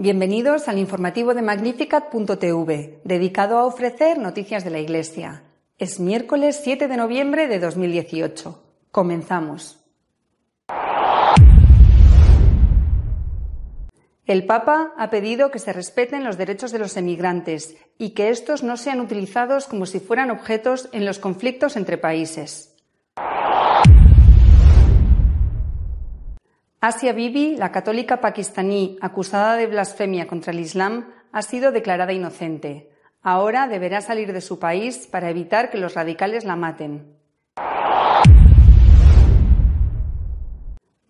Bienvenidos al informativo de Magnificat.tv, dedicado a ofrecer noticias de la Iglesia. Es miércoles 7 de noviembre de 2018. Comenzamos. El Papa ha pedido que se respeten los derechos de los emigrantes y que estos no sean utilizados como si fueran objetos en los conflictos entre países. Asia Bibi, la católica pakistaní acusada de blasfemia contra el Islam, ha sido declarada inocente. Ahora deberá salir de su país para evitar que los radicales la maten.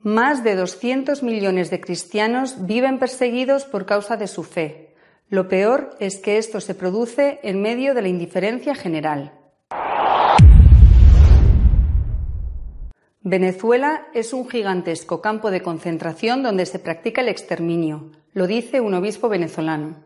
Más de 200 millones de cristianos viven perseguidos por causa de su fe. Lo peor es que esto se produce en medio de la indiferencia general. Venezuela es un gigantesco campo de concentración donde se practica el exterminio, lo dice un obispo venezolano.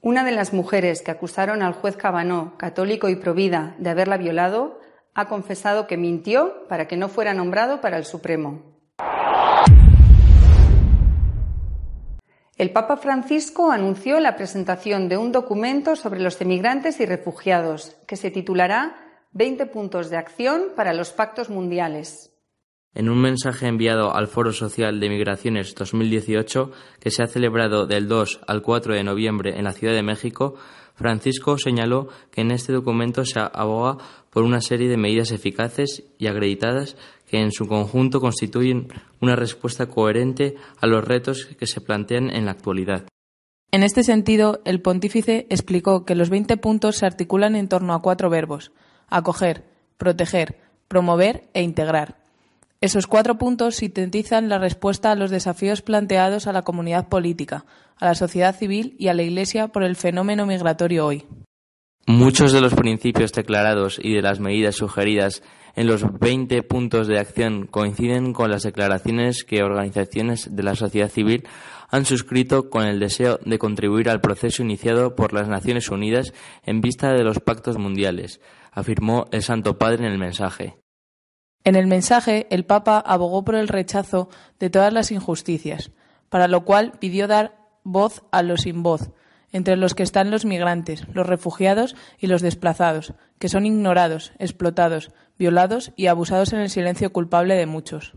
Una de las mujeres que acusaron al juez Cabanó, católico y provida, de haberla violado, ha confesado que mintió para que no fuera nombrado para el Supremo. El Papa Francisco anunció la presentación de un documento sobre los emigrantes y refugiados, que se titulará 20 puntos de acción para los pactos mundiales. En un mensaje enviado al Foro Social de Migraciones 2018, que se ha celebrado del 2 al 4 de noviembre en la Ciudad de México, Francisco señaló que en este documento se aboga por una serie de medidas eficaces y acreditadas que en su conjunto constituyen una respuesta coherente a los retos que se plantean en la actualidad. En este sentido, el pontífice explicó que los 20 puntos se articulan en torno a cuatro verbos acoger, proteger, promover e integrar. Esos cuatro puntos sintetizan la respuesta a los desafíos planteados a la comunidad política, a la sociedad civil y a la Iglesia por el fenómeno migratorio hoy. Muchos de los principios declarados y de las medidas sugeridas en los 20 puntos de acción coinciden con las declaraciones que organizaciones de la sociedad civil han suscrito con el deseo de contribuir al proceso iniciado por las Naciones Unidas en vista de los pactos mundiales, afirmó el Santo Padre en el mensaje. En el mensaje, el Papa abogó por el rechazo de todas las injusticias, para lo cual pidió dar voz a los sin voz, entre los que están los migrantes, los refugiados y los desplazados, que son ignorados, explotados, violados y abusados en el silencio culpable de muchos.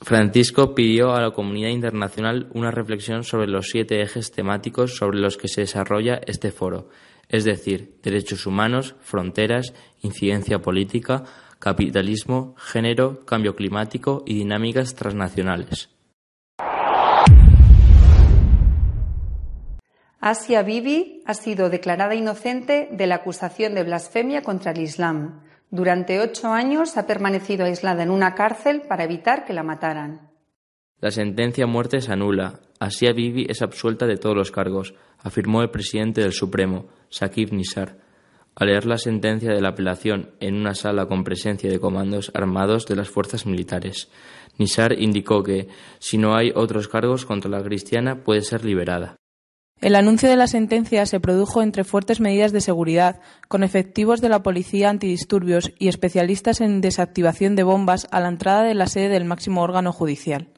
Francisco pidió a la comunidad internacional una reflexión sobre los siete ejes temáticos sobre los que se desarrolla este foro, es decir, derechos humanos, fronteras, incidencia política, capitalismo, género, cambio climático y dinámicas transnacionales. Asia Bibi ha sido declarada inocente de la acusación de blasfemia contra el Islam. Durante ocho años ha permanecido aislada en una cárcel para evitar que la mataran. La sentencia a muerte se anula. Asia Bibi es absuelta de todos los cargos, afirmó el presidente del Supremo, Shakib Nisar, al leer la sentencia de la apelación en una sala con presencia de comandos armados de las fuerzas militares. Nisar indicó que, si no hay otros cargos contra la cristiana, puede ser liberada. El anuncio de la sentencia se produjo entre fuertes medidas de seguridad, con efectivos de la policía antidisturbios y especialistas en desactivación de bombas a la entrada de la sede del máximo órgano judicial.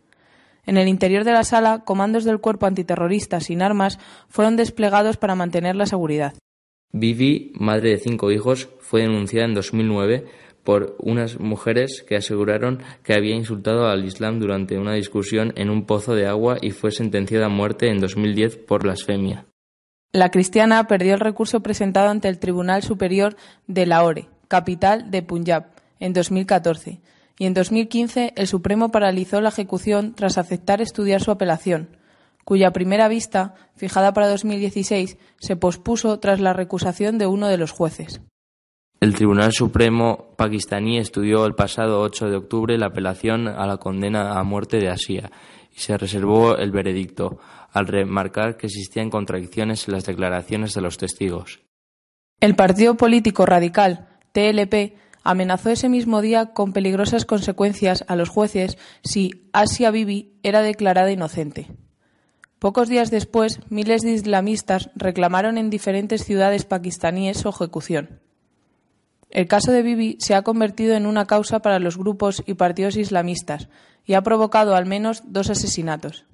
En el interior de la sala, comandos del cuerpo antiterrorista sin armas fueron desplegados para mantener la seguridad. Vivi, madre de cinco hijos, fue denunciada en 2009 por unas mujeres que aseguraron que había insultado al Islam durante una discusión en un pozo de agua y fue sentenciada a muerte en 2010 por blasfemia. La cristiana perdió el recurso presentado ante el Tribunal Superior de Lahore, capital de Punjab, en 2014, y en 2015 el Supremo paralizó la ejecución tras aceptar estudiar su apelación, cuya primera vista, fijada para 2016, se pospuso tras la recusación de uno de los jueces. El Tribunal Supremo pakistaní estudió el pasado 8 de octubre la apelación a la condena a muerte de Asia y se reservó el veredicto, al remarcar que existían contradicciones en las declaraciones de los testigos. El partido político radical, TLP, amenazó ese mismo día con peligrosas consecuencias a los jueces si Asia Bibi era declarada inocente. Pocos días después, miles de islamistas reclamaron en diferentes ciudades pakistaníes su ejecución. El caso de Bibi se ha convertido en una causa para los grupos y partidos islamistas y ha provocado al menos dos asesinatos.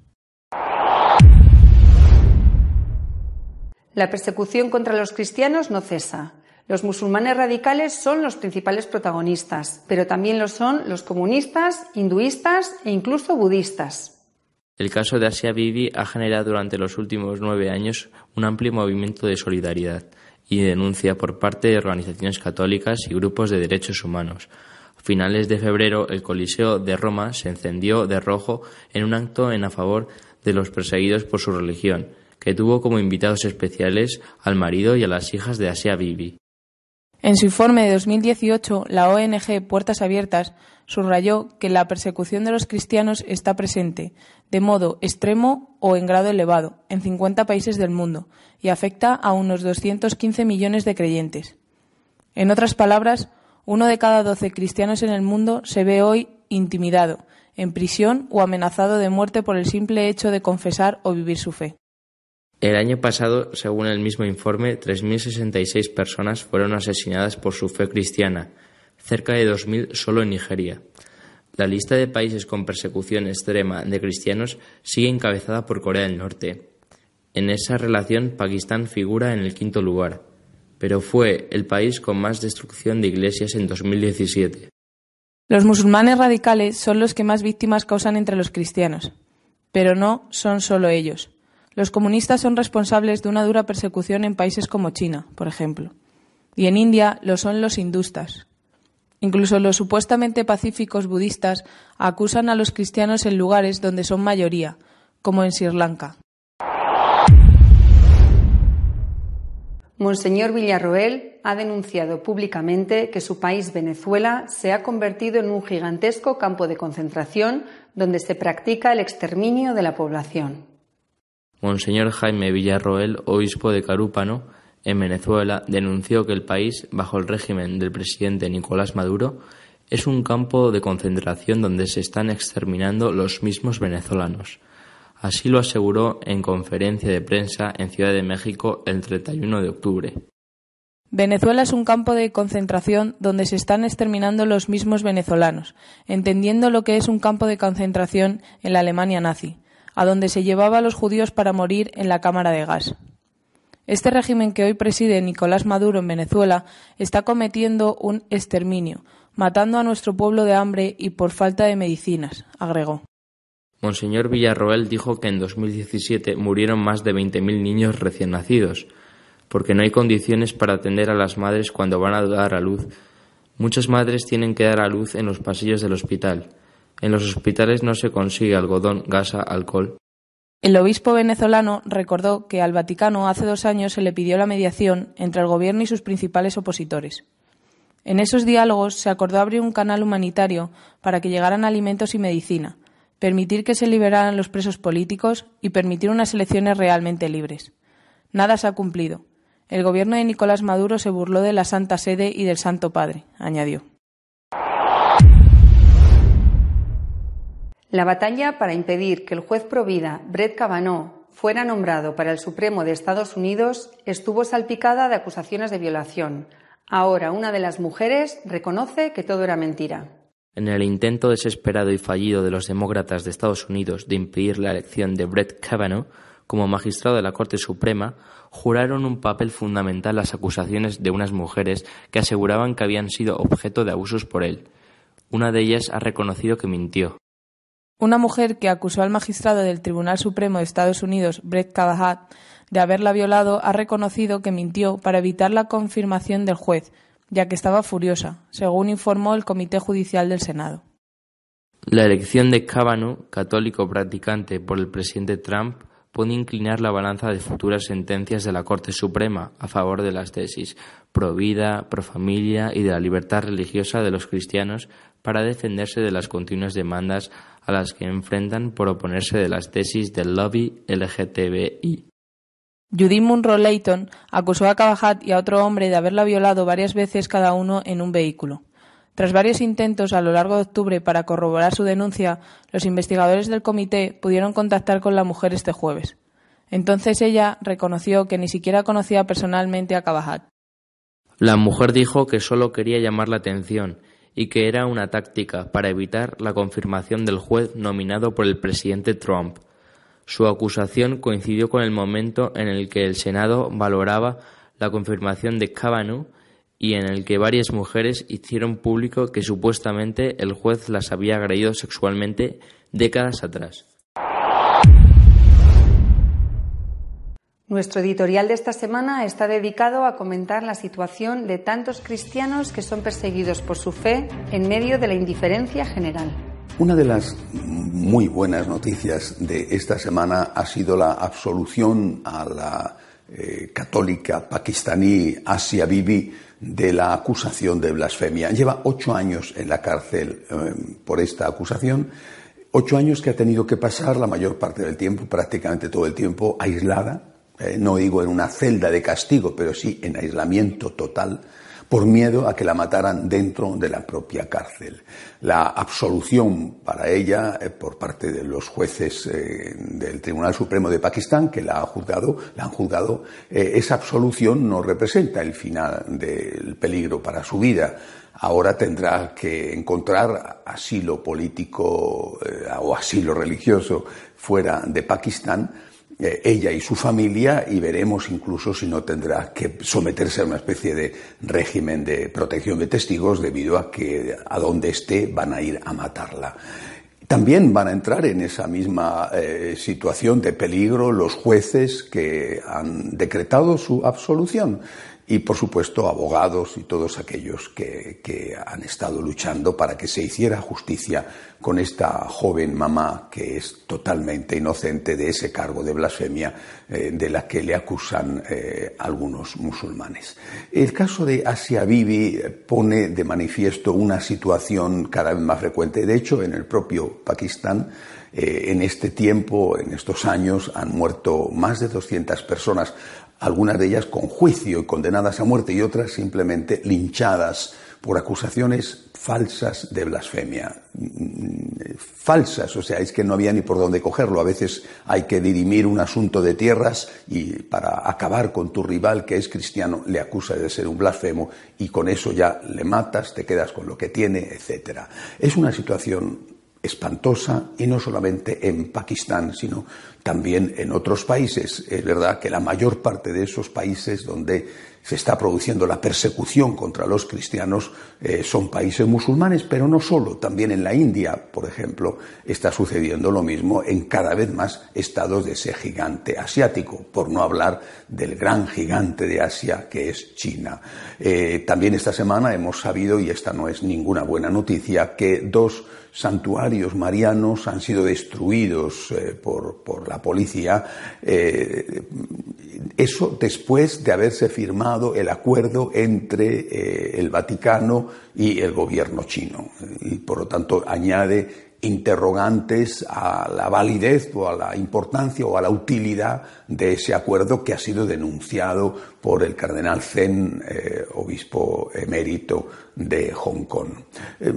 La persecución contra los cristianos no cesa. Los musulmanes radicales son los principales protagonistas, pero también lo son los comunistas, hinduistas e incluso budistas. El caso de Asia Bibi ha generado durante los últimos nueve años un amplio movimiento de solidaridad y denuncia por parte de organizaciones católicas y grupos de derechos humanos. A finales de febrero, el Coliseo de Roma se encendió de rojo en un acto en a favor de los perseguidos por su religión, que tuvo como invitados especiales al marido y a las hijas de Asia Bibi. En su informe de 2018, la ONG Puertas Abiertas subrayó que la persecución de los cristianos está presente, de modo extremo o en grado elevado, en 50 países del mundo y afecta a unos 215 millones de creyentes. En otras palabras, uno de cada doce cristianos en el mundo se ve hoy intimidado, en prisión o amenazado de muerte por el simple hecho de confesar o vivir su fe. El año pasado, según el mismo informe, 3.066 personas fueron asesinadas por su fe cristiana, cerca de 2.000 solo en Nigeria. La lista de países con persecución extrema de cristianos sigue encabezada por Corea del Norte. En esa relación, Pakistán figura en el quinto lugar, pero fue el país con más destrucción de iglesias en 2017. Los musulmanes radicales son los que más víctimas causan entre los cristianos, pero no son solo ellos. Los comunistas son responsables de una dura persecución en países como China, por ejemplo. Y en India lo son los hindustas. Incluso los supuestamente pacíficos budistas acusan a los cristianos en lugares donde son mayoría, como en Sri Lanka. Monseñor Villarroel ha denunciado públicamente que su país, Venezuela, se ha convertido en un gigantesco campo de concentración donde se practica el exterminio de la población. Monseñor Jaime Villarroel, obispo de Carúpano, en Venezuela, denunció que el país, bajo el régimen del presidente Nicolás Maduro, es un campo de concentración donde se están exterminando los mismos venezolanos. Así lo aseguró en conferencia de prensa en Ciudad de México el 31 de octubre. Venezuela es un campo de concentración donde se están exterminando los mismos venezolanos, entendiendo lo que es un campo de concentración en la Alemania nazi a donde se llevaba a los judíos para morir en la cámara de gas. Este régimen que hoy preside Nicolás Maduro en Venezuela está cometiendo un exterminio, matando a nuestro pueblo de hambre y por falta de medicinas, agregó. Monseñor Villarroel dijo que en 2017 murieron más de 20.000 niños recién nacidos, porque no hay condiciones para atender a las madres cuando van a dar a luz. Muchas madres tienen que dar a luz en los pasillos del hospital, en los hospitales no se consigue algodón, gasa, alcohol. El obispo venezolano recordó que al Vaticano hace dos años se le pidió la mediación entre el gobierno y sus principales opositores. En esos diálogos se acordó abrir un canal humanitario para que llegaran alimentos y medicina, permitir que se liberaran los presos políticos y permitir unas elecciones realmente libres. Nada se ha cumplido. El gobierno de Nicolás Maduro se burló de la Santa Sede y del Santo Padre, añadió. La batalla para impedir que el juez provida Brett Kavanaugh fuera nombrado para el Supremo de Estados Unidos estuvo salpicada de acusaciones de violación. Ahora una de las mujeres reconoce que todo era mentira. En el intento desesperado y fallido de los demócratas de Estados Unidos de impedir la elección de Brett Kavanaugh como magistrado de la Corte Suprema, juraron un papel fundamental las acusaciones de unas mujeres que aseguraban que habían sido objeto de abusos por él. Una de ellas ha reconocido que mintió. Una mujer que acusó al magistrado del Tribunal Supremo de Estados Unidos, Brett Kavanaugh, de haberla violado, ha reconocido que mintió para evitar la confirmación del juez, ya que estaba furiosa, según informó el Comité Judicial del Senado. La elección de Kavanaugh, católico practicante por el presidente Trump, puede inclinar la balanza de futuras sentencias de la Corte Suprema a favor de las tesis pro vida, pro familia y de la libertad religiosa de los cristianos para defenderse de las continuas demandas a las que enfrentan por oponerse de las tesis del lobby LGTBI. Judith Munro Layton acusó a Cavajat y a otro hombre de haberla violado varias veces cada uno en un vehículo. Tras varios intentos a lo largo de octubre para corroborar su denuncia, los investigadores del comité pudieron contactar con la mujer este jueves. Entonces ella reconoció que ni siquiera conocía personalmente a Cavajat. La mujer dijo que solo quería llamar la atención y que era una táctica para evitar la confirmación del juez nominado por el presidente Trump. Su acusación coincidió con el momento en el que el Senado valoraba la confirmación de Kavanaugh y en el que varias mujeres hicieron público que supuestamente el juez las había agredido sexualmente décadas atrás. Nuestro editorial de esta semana está dedicado a comentar la situación de tantos cristianos que son perseguidos por su fe en medio de la indiferencia general. Una de las muy buenas noticias de esta semana ha sido la absolución a la eh, católica pakistaní Asia Bibi de la acusación de blasfemia. Lleva ocho años en la cárcel eh, por esta acusación, ocho años que ha tenido que pasar la mayor parte del tiempo, prácticamente todo el tiempo, aislada, eh, no digo en una celda de castigo, pero sí en aislamiento total, por miedo a que la mataran dentro de la propia cárcel. La absolución para ella eh, por parte de los jueces eh, del Tribunal Supremo de Pakistán que la, ha juzgado, la han juzgado, esa absolución no representa el final del peligro para su vida. Ahora tendrá que encontrar asilo político o asilo religioso fuera de Pakistán ella y su familia y veremos incluso si no tendrá que someterse a una especie de régimen de protección de testigos debido a que a donde esté van a ir a matarla. También van a entrar en esa misma eh, situación de peligro los jueces que han decretado su absolución y por supuesto abogados y todos aquellos que, han estado luchando para que se hiciera justicia con esta joven mamá que es totalmente inocente de ese cargo de blasfemia eh, de la que le acusan eh, algunos musulmanes. El caso de Asia Bibi pone de manifiesto una situación cada vez más frecuente. De hecho, en el propio Pakistán, eh, en este tiempo, en estos años, han muerto más de 200 personas algunas de ellas con juicio y condenadas a muerte y otras simplemente linchadas por acusaciones falsas de blasfemia. Falsas, o sea, es que no había ni por dónde cogerlo. A veces hay que dirimir un asunto de tierras y para acabar con tu rival que es cristiano le acusa de ser un blasfemo y con eso ya le matas, te quedas con lo que tiene, etc. Es una situación espantosa y no solamente en Pakistán, sino también en otros países. Es verdad que la mayor parte de esos países donde se está produciendo la persecución contra los cristianos eh, son países musulmanes, pero no solo, también en la India, por ejemplo, está sucediendo lo mismo en cada vez más estados de ese gigante asiático, por no hablar del gran gigante de Asia que es China. Eh, también esta semana hemos sabido, y esta no es ninguna buena noticia, que dos santuarios marianos han sido destruidos eh, por, la policía. Eso después de haberse firmado el acuerdo entre eh, el Vaticano y el gobierno chino. Y por lo tanto añade interrogantes a la validez o a la importancia o a la utilidad de ese acuerdo que ha sido denunciado por el cardenal Zen, eh, obispo emérito de Hong Kong. Eh,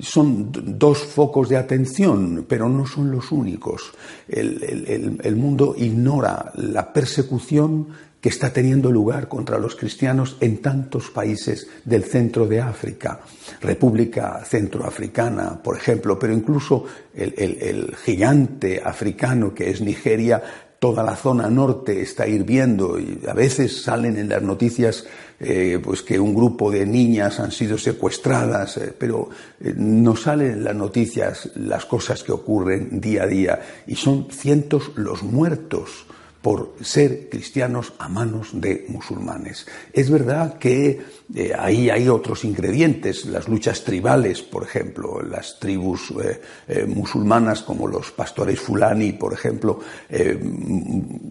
son dos focos de atención, pero no son los únicos. el mundo ignora la persecución que está teniendo lugar contra los cristianos en tantos países del centro de África, República Centroafricana, por ejemplo, pero incluso el, gigante africano que es Nigeria, toda la zona norte está hirviendo y a veces salen en las noticias eh, pues que un grupo de niñas han sido secuestradas, eh, pero eh, no salen en las noticias las cosas que ocurren día a día y son cientos los muertos por ser cristianos a manos de musulmanes. Es verdad que eh, ahí hay otros ingredientes, las luchas tribales, por ejemplo, las tribus eh, eh, musulmanas como los pastores fulani, por ejemplo,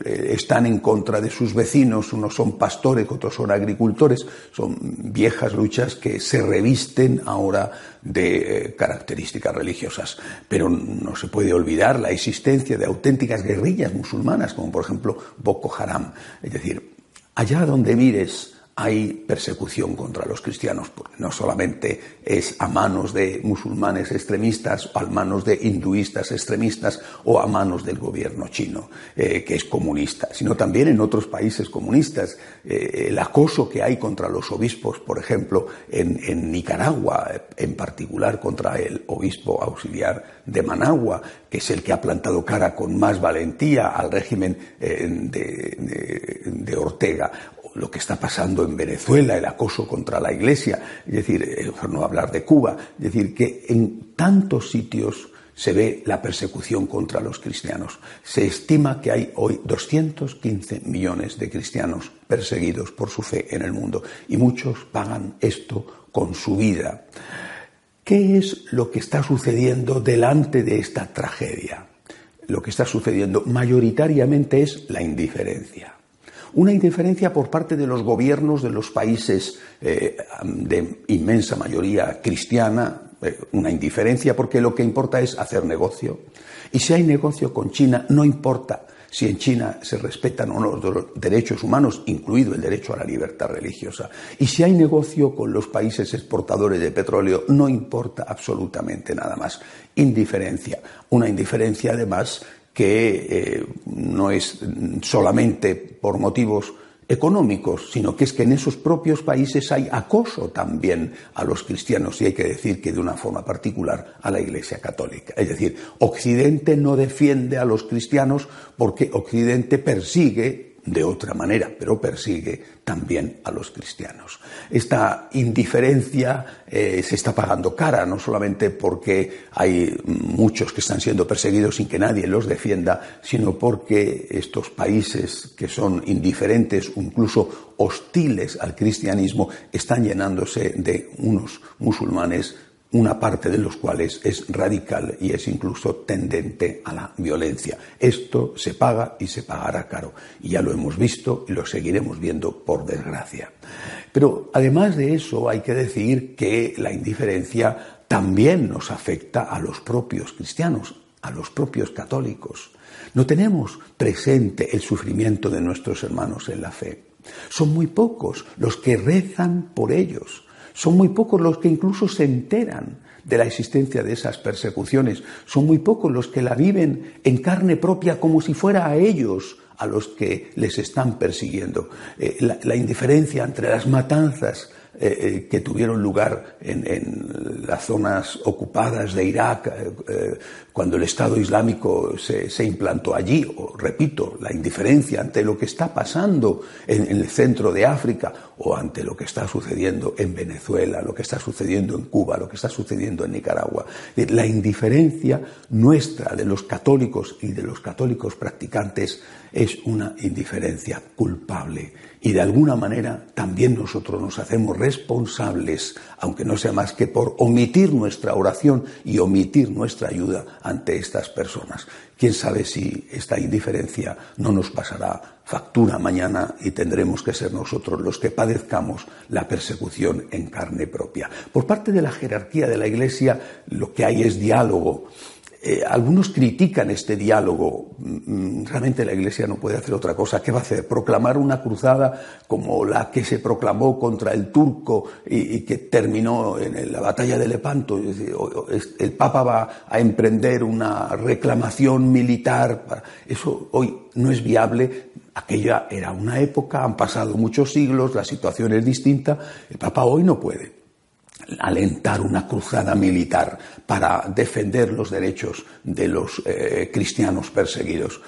están en contra de sus vecinos, unos son pastores, otros son agricultores, son viejas luchas que se revisten ahora de características religiosas. Pero no se puede olvidar la existencia de auténticas guerrillas musulmanas, como por ejemplo Boko Haram. Es decir, allá donde mires, hay persecución contra los cristianos, porque no solamente es a manos de musulmanes extremistas, o a manos de hinduistas extremistas o a manos del gobierno chino, eh, que es comunista, sino también en otros países comunistas. Eh, el acoso que hay contra los obispos, por ejemplo, en, Nicaragua, en particular contra el obispo auxiliar de Managua, que es el que ha plantado cara con más valentía al régimen eh, de Ortega, lo que está pasando en Venezuela, el acoso contra la Iglesia, es decir, eh, no hablar de Cuba, es decir, que en tantos sitios se ve la persecución contra los cristianos. Se estima que hay hoy 215 millones de cristianos perseguidos por su fe en el mundo y muchos pagan esto con su vida. ¿Qué es lo que está sucediendo delante de esta tragedia? Lo que está sucediendo mayoritariamente es la indiferencia. Una indiferencia por parte de los gobiernos de los países eh, de inmensa mayoría cristiana, eh, una indiferencia porque lo que importa es hacer negocio. Y si hay negocio con China, no importa si en China se respetan o no los derechos humanos, incluido el derecho a la libertad religiosa. Y si hay negocio con los países exportadores de petróleo, no importa absolutamente nada más. Indiferencia. Una indiferencia, además, que eh, no es solamente por motivos económicos, sino que es que en esos propios países hay acoso también a los cristianos y hay que decir que de una forma particular a la Iglesia Católica. Es decir, Occidente no defiende a los cristianos porque Occidente persigue de otra manera, pero persigue también a los cristianos. Esta indiferencia eh, se está pagando cara, no solamente porque hay muchos que están siendo perseguidos sin que nadie los defienda, sino porque estos países que son indiferentes incluso hostiles al cristianismo están llenándose de unos musulmanes una parte de los cuales es radical y es incluso tendente a la violencia. Esto se paga y se pagará caro. Y ya lo hemos visto y lo seguiremos viendo por desgracia. Pero además de eso hay que decir que la indiferencia también nos afecta a los propios cristianos, a los propios católicos. No tenemos presente el sufrimiento de nuestros hermanos en la fe. Son muy pocos los que rezan por ellos son muy pocos los que incluso se enteran de la existencia de esas persecuciones. Son muy pocos los que la viven en carne propia como si fuera a ellos a los que les están persiguiendo. Eh, la, indiferencia entre las matanzas eh, eh, que tuvieron lugar en, las zonas ocupadas de Irak cuando el Estado Islámico se, implantó allí, o repito, la indiferencia ante lo que está pasando en, el centro de África o ante lo que está sucediendo en Venezuela, lo que está sucediendo en Cuba, lo que está sucediendo en Nicaragua. La indiferencia nuestra de los católicos y de los católicos practicantes es una indiferencia culpable y de alguna manera también nosotros nos hacemos responsables, aunque no sea más que por omitir nuestra oración y omitir nuestra ayuda ante estas personas. Quién sabe si esta indiferencia no nos pasará factura mañana y tendremos que ser nosotros los que padezcamos la persecución en carne propia. Por parte de la jerarquía de la Iglesia lo que hay es diálogo eh, algunos critican este diálogo. Mm, realmente la Iglesia no puede hacer otra cosa. ¿Qué va a hacer? ¿Proclamar una cruzada como la que se proclamó contra el turco y, que terminó en la batalla de Lepanto? el Papa va a emprender una reclamación militar. Eso hoy no es viable. Aquella era una época, han pasado muchos siglos, la situación es distinta. El Papa hoy no puede alentar una cruzada militar para defender los derechos de los eh, cristianos perseguidos.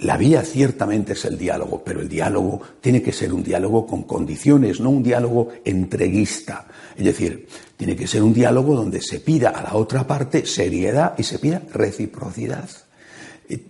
La vía ciertamente es el diálogo, pero el diálogo tiene que ser un diálogo con condiciones, no un diálogo entreguista. Es decir, tiene que ser un diálogo donde se pida a la otra parte seriedad y se pida reciprocidad.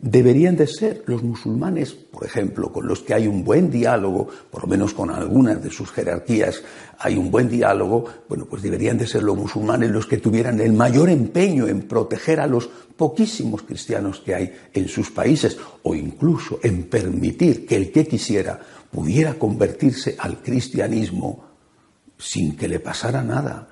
Deberían de ser los musulmanes, por ejemplo, con los que hay un buen diálogo, por lo menos con algunas de sus jerarquías hay un buen diálogo, bueno, pues deberían de ser los musulmanes los que tuvieran el mayor empeño en proteger a los poquísimos cristianos que hay en sus países o incluso en permitir que el que quisiera pudiera convertirse al cristianismo sin que le pasara nada.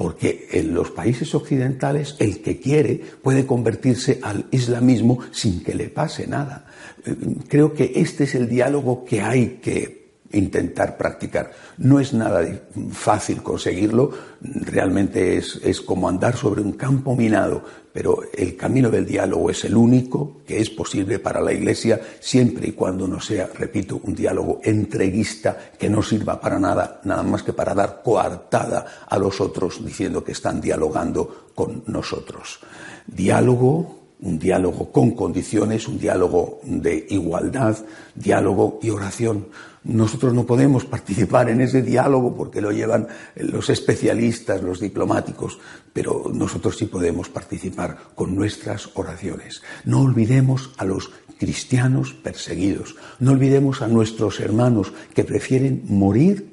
Porque en los países occidentales el que quiere puede convertirse al islamismo sin que le pase nada. Eh, creo que este es el diálogo que hay que intentar practicar. No es nada fácil conseguirlo, realmente es, como andar sobre un campo minado, pero el camino del diálogo es el único que es posible para la Iglesia siempre y cuando no sea, repito, un diálogo entreguista que no sirva para nada, nada más que para dar coartada a los otros diciendo que están dialogando con nosotros. Diálogo un diálogo con condiciones, un diálogo de igualdad, diálogo y oración. Nosotros no podemos participar en ese diálogo porque lo llevan los especialistas, los diplomáticos, pero nosotros sí podemos participar con nuestras oraciones. No olvidemos a los cristianos perseguidos, no olvidemos a nuestros hermanos que prefieren morir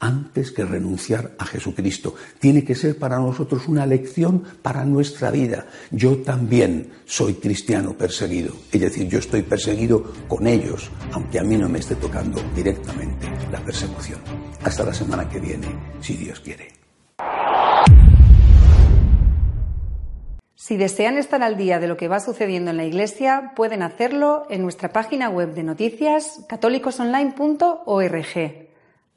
antes que renunciar a Jesucristo. Tiene que ser para nosotros una lección para nuestra vida. Yo también soy cristiano perseguido, es decir, yo estoy perseguido con ellos, aunque a mí no me esté tocando directamente la persecución. Hasta la semana que viene, si Dios quiere. Si desean estar al día de lo que va sucediendo en la Iglesia, pueden hacerlo en nuestra página web de noticias católicosonline.org.